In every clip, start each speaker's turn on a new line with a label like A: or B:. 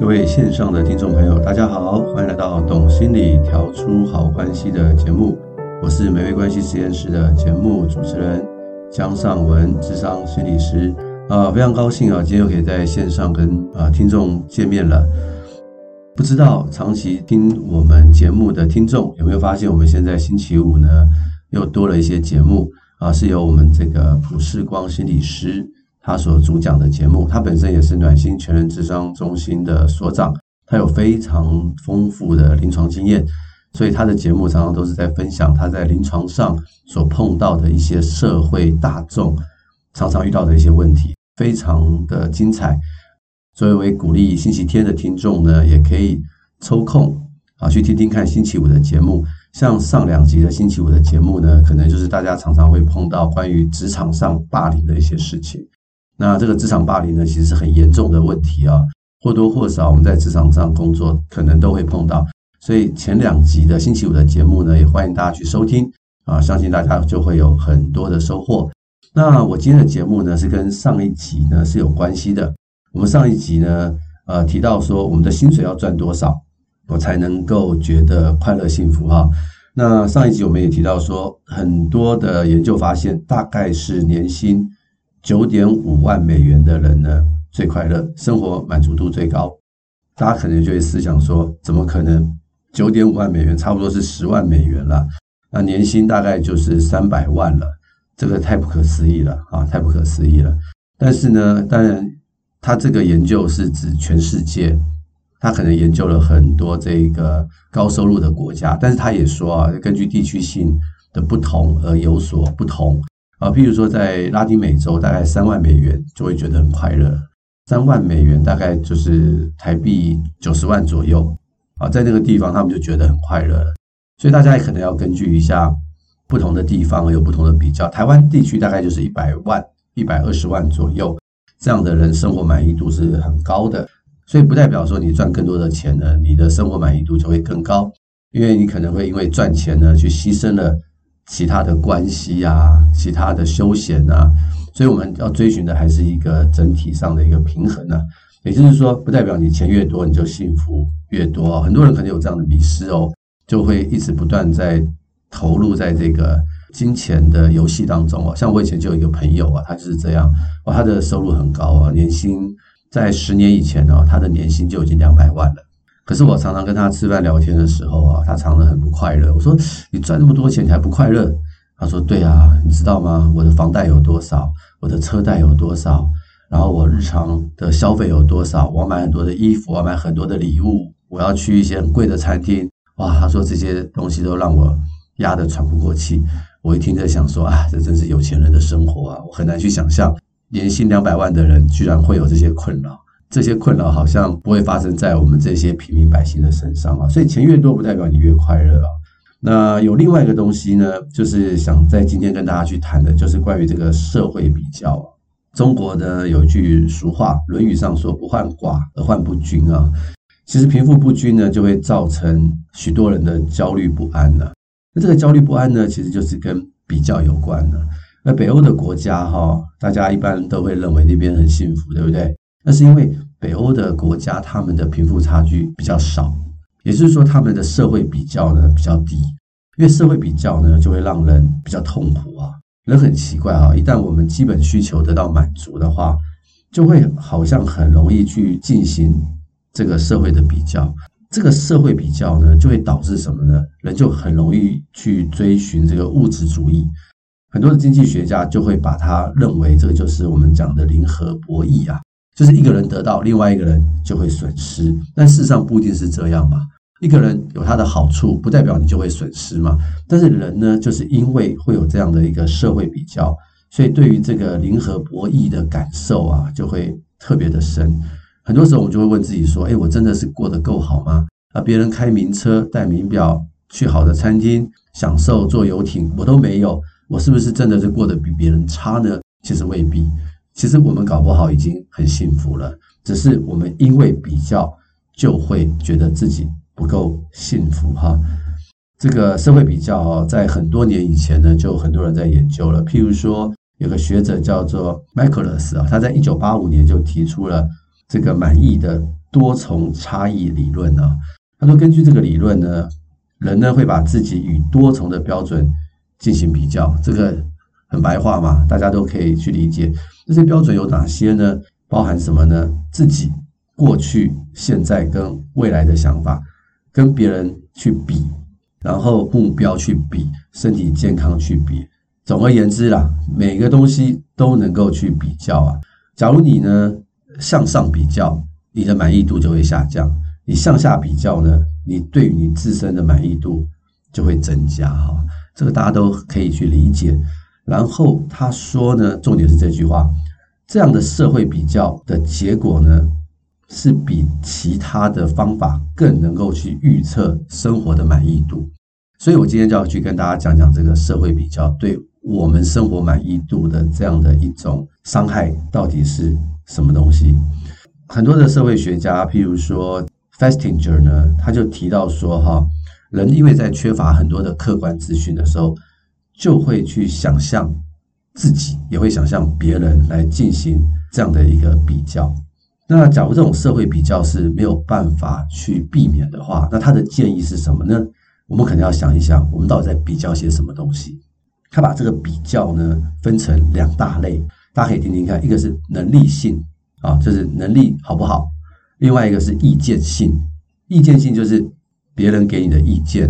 A: 各位线上的听众朋友，大家好，欢迎来到《懂心理调出好关系》的节目，我是美味关系实验室的节目主持人江尚文，智商心理师啊、非常高兴啊，今天又可以在线上跟啊、听众见面了。不知道长期听我们节目的听众有没有发现，我们现在星期五呢又多了一些节目啊、是由我们这个普世光心理师。他所主讲的节目，他本身也是暖心全人智商中心的所长，他有非常丰富的临床经验，所以他的节目常常都是在分享他在临床上所碰到的一些社会大众常常遇到的一些问题，非常的精彩。所以，为鼓励星期天的听众呢，也可以抽空啊去听听看星期五的节目。像上两集的星期五的节目呢，可能就是大家常常会碰到关于职场上霸凌的一些事情。那这个职场霸凌呢，其实是很严重的问题啊，或多或少我们在职场上工作可能都会碰到，所以前两集的星期五的节目呢，也欢迎大家去收听啊，相信大家就会有很多的收获。那我今天的节目呢，是跟上一集呢是有关系的。我们上一集呢，呃，提到说我们的薪水要赚多少，我才能够觉得快乐幸福哈。那上一集我们也提到说，很多的研究发现，大概是年薪。九点五万美元的人呢，最快乐，生活满足度最高。大家可能就会思想说，怎么可能？九点五万美元差不多是十万美元了，那年薪大概就是三百万了，这个太不可思议了啊，太不可思议了。但是呢，当然，他这个研究是指全世界，他可能研究了很多这个高收入的国家，但是他也说啊，根据地区性的不同而有所不同。啊，譬如说在拉丁美洲，大概三万美元就会觉得很快乐，三万美元大概就是台币九十万左右啊，在那个地方他们就觉得很快乐。所以大家也可能要根据一下不同的地方有不同的比较。台湾地区大概就是一百万、一百二十万左右，这样的人生活满意度是很高的。所以不代表说你赚更多的钱呢，你的生活满意度就会更高，因为你可能会因为赚钱呢去牺牲了。其他的关系啊，其他的休闲啊，所以我们要追寻的还是一个整体上的一个平衡呢、啊。也就是说，不代表你钱越多你就幸福越多。很多人可能有这样的迷失哦，就会一直不断在投入在这个金钱的游戏当中哦。像我以前就有一个朋友啊，他就是这样，哦，他的收入很高啊，年薪在十年以前呢，他的年薪就已经两百万了。可是我常常跟他吃饭聊天的时候啊，他常常很不快乐。我说：“你赚那么多钱，你还不快乐？”他说：“对啊，你知道吗？我的房贷有多少？我的车贷有多少？然后我日常的消费有多少？我买很多的衣服，我买很多的礼物，我要去一些很贵的餐厅。哇！”他说这些东西都让我压得喘不过气。我一听在想说：“啊，这真是有钱人的生活啊！我很难去想象年薪两百万的人居然会有这些困扰。”这些困扰好像不会发生在我们这些平民百姓的身上啊，所以钱越多不代表你越快乐啊。那有另外一个东西呢，就是想在今天跟大家去谈的，就是关于这个社会比较啊。中国呢有一句俗话，《论语》上说“不患寡而患不均”啊。其实贫富不均呢，就会造成许多人的焦虑不安呢。那这个焦虑不安呢，其实就是跟比较有关的。那北欧的国家哈，大家一般都会认为那边很幸福，对不对？那是因为北欧的国家，他们的贫富差距比较少，也就是说，他们的社会比较呢比较低。因为社会比较呢，就会让人比较痛苦啊。人很奇怪啊，一旦我们基本需求得到满足的话，就会好像很容易去进行这个社会的比较。这个社会比较呢，就会导致什么呢？人就很容易去追寻这个物质主义。很多的经济学家就会把它认为，这个就是我们讲的零和博弈啊。就是一个人得到，另外一个人就会损失，但事实上不一定是这样嘛。一个人有他的好处，不代表你就会损失嘛。但是人呢，就是因为会有这样的一个社会比较，所以对于这个零和博弈的感受啊，就会特别的深。很多时候我们就会问自己说：“诶，我真的是过得够好吗？啊，别人开名车、戴名表、去好的餐厅、享受坐游艇，我都没有，我是不是真的是过得比别人差呢？”其实未必。其实我们搞不好已经很幸福了，只是我们因为比较，就会觉得自己不够幸福哈。这个社会比较啊，在很多年以前呢，就很多人在研究了。譬如说，有个学者叫做麦克勒斯啊，他在一九八五年就提出了这个满意的多重差异理论呢。他说，根据这个理论呢，人呢会把自己与多重的标准进行比较。这个很白话嘛，大家都可以去理解。这些标准有哪些呢？包含什么呢？自己过去、现在跟未来的想法，跟别人去比，然后目标去比，身体健康去比。总而言之啦，每个东西都能够去比较啊。假如你呢向上比较，你的满意度就会下降；你向下比较呢，你对于你自身的满意度就会增加哈。这个大家都可以去理解。然后他说呢，重点是这句话。这样的社会比较的结果呢，是比其他的方法更能够去预测生活的满意度。所以我今天就要去跟大家讲讲这个社会比较对我们生活满意度的这样的一种伤害到底是什么东西。很多的社会学家，譬如说 Festinger 呢，他就提到说，哈，人因为在缺乏很多的客观资讯的时候，就会去想象。自己也会想象别人来进行这样的一个比较。那假如这种社会比较是没有办法去避免的话，那他的建议是什么呢？我们可能要想一想，我们到底在比较些什么东西？他把这个比较呢分成两大类，大家可以听听看。一个是能力性啊，就是能力好不好；另外一个是意见性，意见性就是别人给你的意见。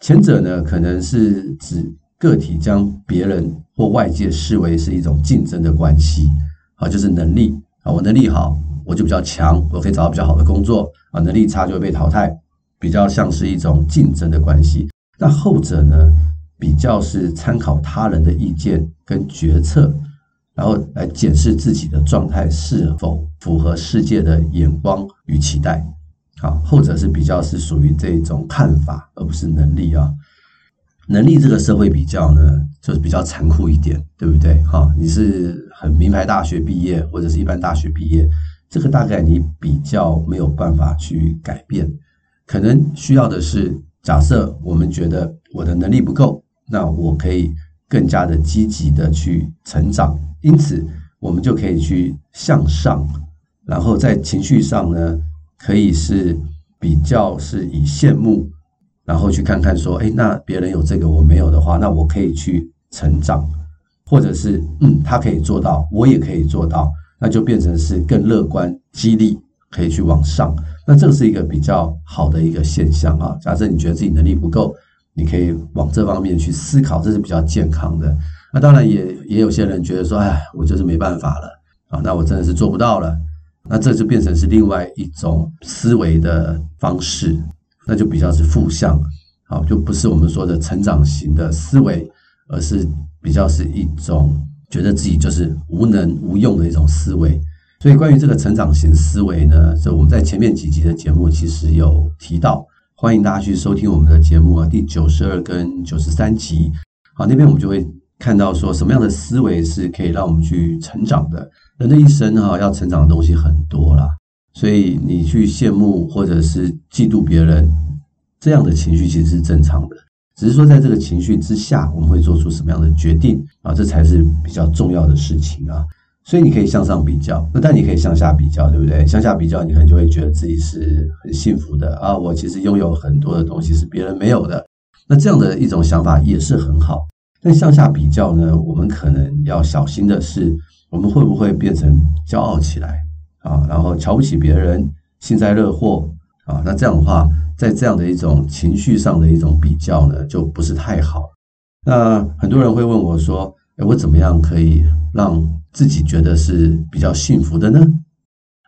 A: 前者呢，可能是指个体将别人或外界视为是一种竞争的关系，啊，就是能力啊，我能力好，我就比较强，我可以找到比较好的工作啊，能力差就会被淘汰，比较像是一种竞争的关系。那后者呢，比较是参考他人的意见跟决策，然后来检视自己的状态是否符合世界的眼光与期待。好，后者是比较是属于这种看法，而不是能力啊。能力这个社会比较呢，就是比较残酷一点，对不对？哈，你是很名牌大学毕业，或者是一般大学毕业，这个大概你比较没有办法去改变。可能需要的是，假设我们觉得我的能力不够，那我可以更加的积极的去成长，因此我们就可以去向上，然后在情绪上呢，可以是比较是以羡慕。然后去看看说，哎，那别人有这个我没有的话，那我可以去成长，或者是嗯，他可以做到，我也可以做到，那就变成是更乐观、激励，可以去往上。那这是一个比较好的一个现象啊。假设你觉得自己能力不够，你可以往这方面去思考，这是比较健康的。那当然也也有些人觉得说，哎，我就是没办法了啊，那我真的是做不到了。那这就变成是另外一种思维的方式。那就比较是负向，好，就不是我们说的成长型的思维，而是比较是一种觉得自己就是无能无用的一种思维。所以关于这个成长型思维呢，就我们在前面几集的节目其实有提到，欢迎大家去收听我们的节目啊，第九十二跟九十三集。好，那边我们就会看到说什么样的思维是可以让我们去成长的。人的一生哈，要成长的东西很多啦。所以你去羡慕或者是嫉妒别人，这样的情绪其实是正常的，只是说在这个情绪之下，我们会做出什么样的决定啊？这才是比较重要的事情啊。所以你可以向上比较，那但你可以向下比较，对不对？向下比较，你可能就会觉得自己是很幸福的啊。我其实拥有很多的东西是别人没有的，那这样的一种想法也是很好。但向下比较呢，我们可能要小心的是，我们会不会变成骄傲起来？啊，然后瞧不起别人，幸灾乐祸啊，那这样的话，在这样的一种情绪上的一种比较呢，就不是太好。那很多人会问我说：“诶，我怎么样可以让自己觉得是比较幸福的呢？”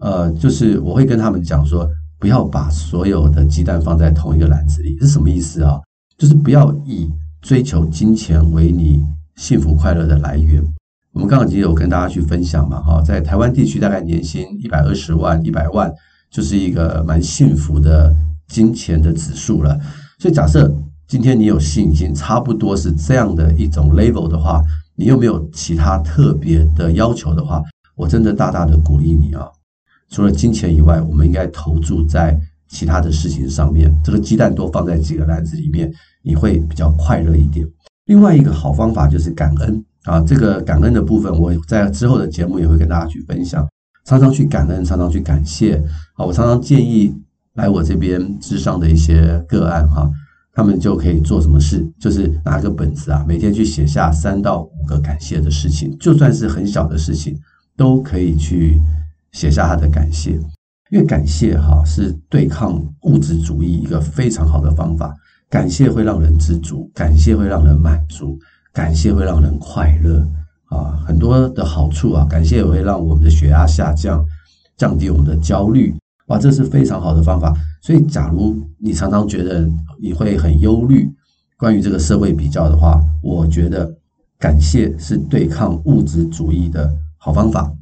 A: 呃，就是我会跟他们讲说，不要把所有的鸡蛋放在同一个篮子里，是什么意思啊？就是不要以追求金钱为你幸福快乐的来源。我们刚刚已经有跟大家去分享嘛，哈，在台湾地区大概年薪一百二十万、一百万，就是一个蛮幸福的金钱的指数了。所以假设今天你有幸已经差不多是这样的一种 level 的话，你又没有其他特别的要求的话，我真的大大的鼓励你啊！除了金钱以外，我们应该投注在其他的事情上面。这个鸡蛋多放在几个篮子里面，你会比较快乐一点。另外一个好方法就是感恩。啊，这个感恩的部分，我在之后的节目也会跟大家去分享。常常去感恩，常常去感谢啊。我常常建议来我这边咨商的一些个案哈，他们就可以做什么事，就是拿个本子啊，每天去写下三到五个感谢的事情，就算是很小的事情，都可以去写下他的感谢。因为感谢哈是对抗物质主义一个非常好的方法，感谢会让人知足，感谢会让人满足，感谢会让人快乐。啊，很多的好处啊，感谢也会让我们的血压下降，降低我们的焦虑，哇，这是非常好的方法。所以，假如你常常觉得你会很忧虑，关于这个社会比较的话，我觉得感谢是对抗物质主义的好方法，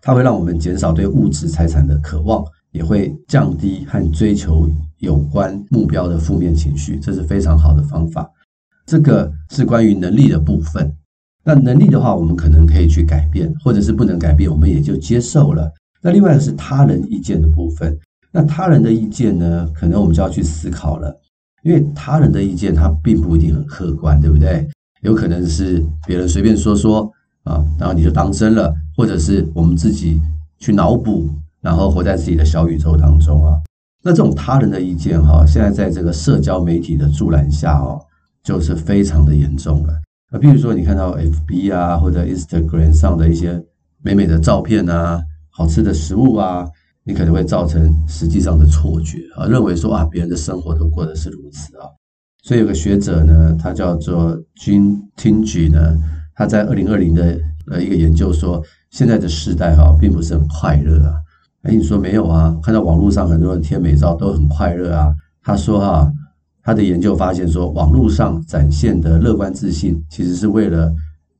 A: 它会让我们减少对物质财产的渴望，也会降低和追求有关目标的负面情绪，这是非常好的方法。这个是关于能力的部分。那能力的话，我们可能可以去改变，或者是不能改变，我们也就接受了。那另外是他人意见的部分。那他人的意见呢，可能我们就要去思考了，因为他人的意见他并不一定很客观，对不对？有可能是别人随便说说啊，然后你就当真了，或者是我们自己去脑补，然后活在自己的小宇宙当中啊。那这种他人的意见哈，现在在这个社交媒体的助澜下哦，就是非常的严重了。那，比如说你看到 FB 啊，或者 Instagram 上的一些美美的照片啊，好吃的食物啊，你可能会造成实际上的错觉啊，认为说啊，别人的生活都过得是如此啊。所以有个学者呢，他叫做 Jean Tingy 呢，他在二零二零的呃一个研究说，现在的时代哈，并不是很快乐啊。哎，你说没有啊？看到网络上很多人贴美照都很快乐啊。他说哈。他的研究发现说，网络上展现的乐观自信，其实是为了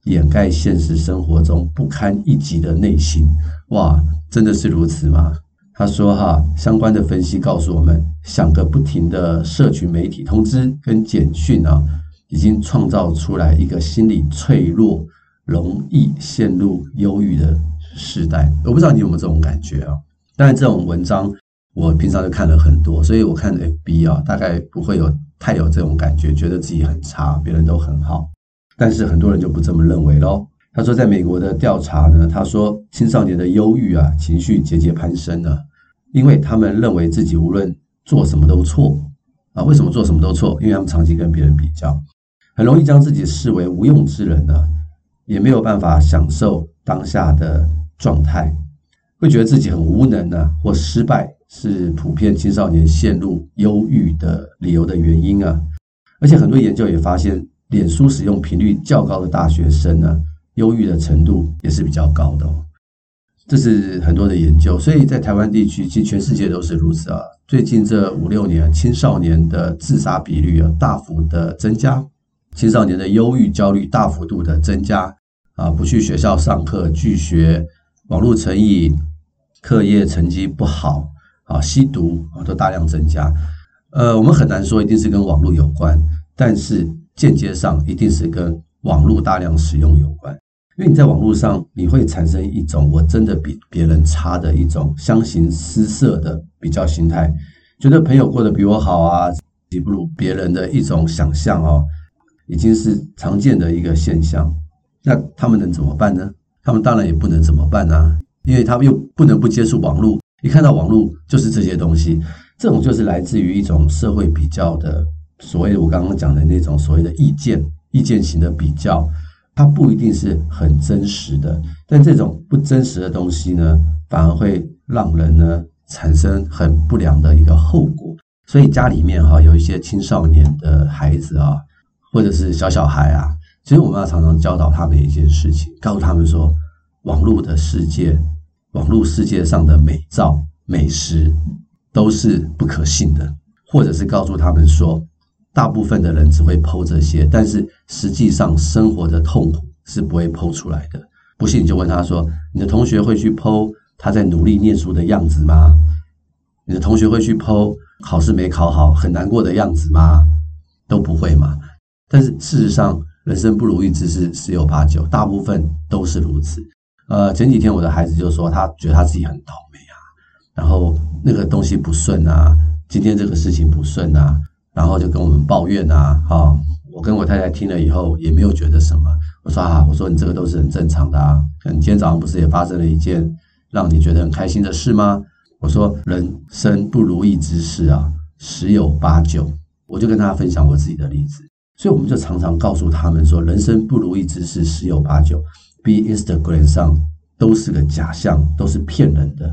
A: 掩盖现实生活中不堪一击的内心。哇，真的是如此吗？他说哈，相关的分析告诉我们，响个不停的社群媒体通知跟简讯啊，已经创造出来一个心理脆弱、容易陷入忧郁的时代。我不知道你有没有这种感觉啊？当然，这种文章。我平常就看了很多，所以我看 FB 啊，大概不会有太有这种感觉，觉得自己很差，别人都很好。但是很多人就不这么认为喽。他说，在美国的调查呢，他说青少年的忧郁啊，情绪节节攀升呢，因为他们认为自己无论做什么都错啊。为什么做什么都错？因为他们长期跟别人比较，很容易将自己视为无用之人呢，也没有办法享受当下的状态，会觉得自己很无能呢，或失败。是普遍青少年陷入忧郁的理由的原因啊，而且很多研究也发现，脸书使用频率较高的大学生呢，忧郁的程度也是比较高的哦。这是很多的研究，所以在台湾地区，其实全世界都是如此啊。最近这五六年，青少年的自杀比率啊大幅的增加，青少年的忧郁焦虑大幅度的增加啊，不去学校上课，拒学，网络成瘾，课业成绩不好。啊，吸毒啊，都大量增加。呃，我们很难说一定是跟网络有关，但是间接上一定是跟网络大量使用有关。因为你在网络上，你会产生一种我真的比别人差的一种相形失色的比较心态，觉得朋友过得比我好啊，比不如别人的一种想象哦，已经是常见的一个现象。那他们能怎么办呢？他们当然也不能怎么办啊，因为他们又不能不接触网络。一看到网络就是这些东西，这种就是来自于一种社会比较的所谓我刚刚讲的那种所谓的意见、意见型的比较，它不一定是很真实的。但这种不真实的东西呢，反而会让人呢产生很不良的一个后果。所以家里面哈有一些青少年的孩子啊，或者是小小孩啊，其实我们要常常教导他们一件事情，告诉他们说，网络的世界。网络世界上的美照、美食都是不可信的，或者是告诉他们说，大部分的人只会 po 这些，但是实际上生活的痛苦是不会 po 出来的。不信你就问他说：“你的同学会去 po 他在努力念书的样子吗？你的同学会去 po 考试没考好很难过的样子吗？都不会嘛。但是事实上，人生不如意之事十有八九，大部分都是如此。”呃，前几天我的孩子就说，他觉得他自己很倒霉啊，然后那个东西不顺啊，今天这个事情不顺啊，然后就跟我们抱怨啊，哈，我跟我太太听了以后也没有觉得什么，我说啊，我说你这个都是很正常的啊，你今天早上不是也发生了一件让你觉得很开心的事吗？我说人生不如意之事啊，十有八九。我就跟大家分享我自己的例子，所以我们就常常告诉他们说，人生不如意之事十有八九，，be Instagram 上都是个假象，都是骗人的。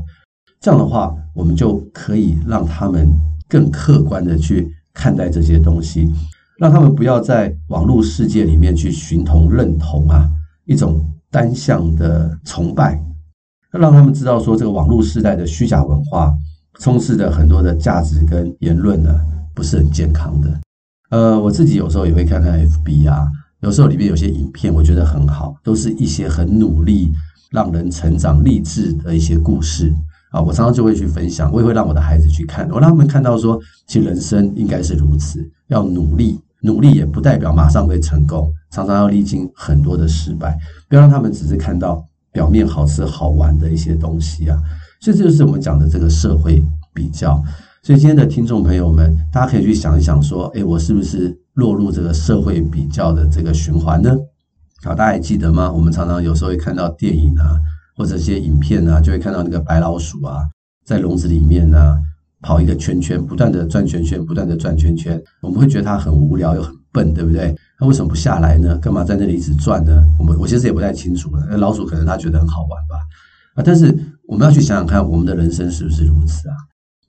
A: 这样的话，我们就可以让他们更客观的去看待这些东西，让他们不要在网络世界里面去寻同认同啊，一种单向的崇拜。让他们知道说，这个网络时代的虚假文化充斥着很多的价值跟言论呢，不是很健康的。呃，我自己有时候也会看看 FB 啊，有时候里面有些影片，我觉得很好，都是一些很努力、让人成长、励志的一些故事啊。我常常就会去分享，我也会让我的孩子去看，我让他们看到说，其实人生应该是如此，要努力，努力也不代表马上会成功，常常要历经很多的失败，不要让他们只是看到。表面好吃好玩的一些东西啊，所以这就是我们讲的这个社会比较。所以今天的听众朋友们，大家可以去想一想，说，哎，我是不是落入这个社会比较的这个循环呢？好，大家还记得吗？我们常常有时候会看到电影啊，或者一些影片啊，就会看到那个白老鼠啊，在笼子里面啊，跑一个圈圈，不断的转圈圈，不断的转圈圈，我们会觉得它很无聊又很笨，对不对？那为什么不下来呢？干嘛在那里一直转呢？我们我其实也不太清楚了。那老鼠可能它觉得很好玩吧？啊，但是我们要去想想看，我们的人生是不是如此啊？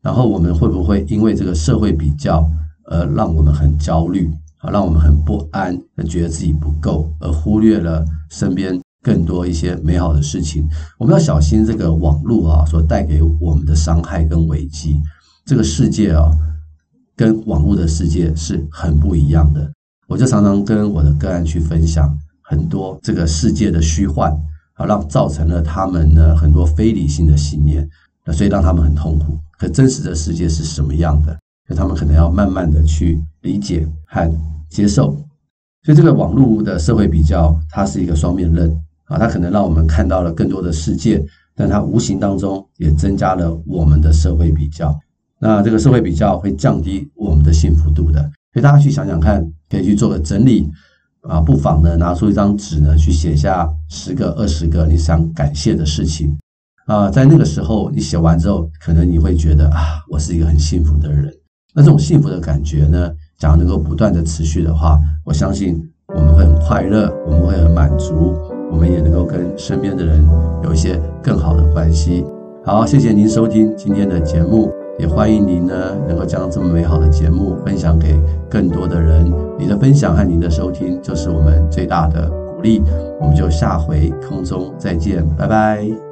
A: 然后我们会不会因为这个社会比较，而让我们很焦虑啊，让我们很不安，觉得自己不够，而忽略了身边更多一些美好的事情？我们要小心这个网络啊所带给我们的伤害跟危机。这个世界啊，跟网络的世界是很不一样的。我就常常跟我的个案去分享很多这个世界的虚幻，啊，让造成了他们呢很多非理性的信念，那所以让他们很痛苦。可真实的世界是什么样的？所以他们可能要慢慢的去理解和接受。所以这个网络的社会比较，它是一个双面刃啊，它可能让我们看到了更多的世界，但它无形当中也增加了我们的社会比较。那这个社会比较会降低我们的幸福度的。所以大家去想想看，可以去做个整理啊，不妨呢拿出一张纸呢，去写下十个、二十个你想感谢的事情啊。在那个时候，你写完之后，可能你会觉得啊，我是一个很幸福的人。那这种幸福的感觉呢，假如能够不断的持续的话，我相信我们会很快乐，我们会很满足，我们也能够跟身边的人有一些更好的关系。好，谢谢您收听今天的节目。也欢迎您呢，能够将这么美好的节目分享给更多的人。你的分享和您的收听，就是我们最大的鼓励。我们就下回空中再见，拜拜。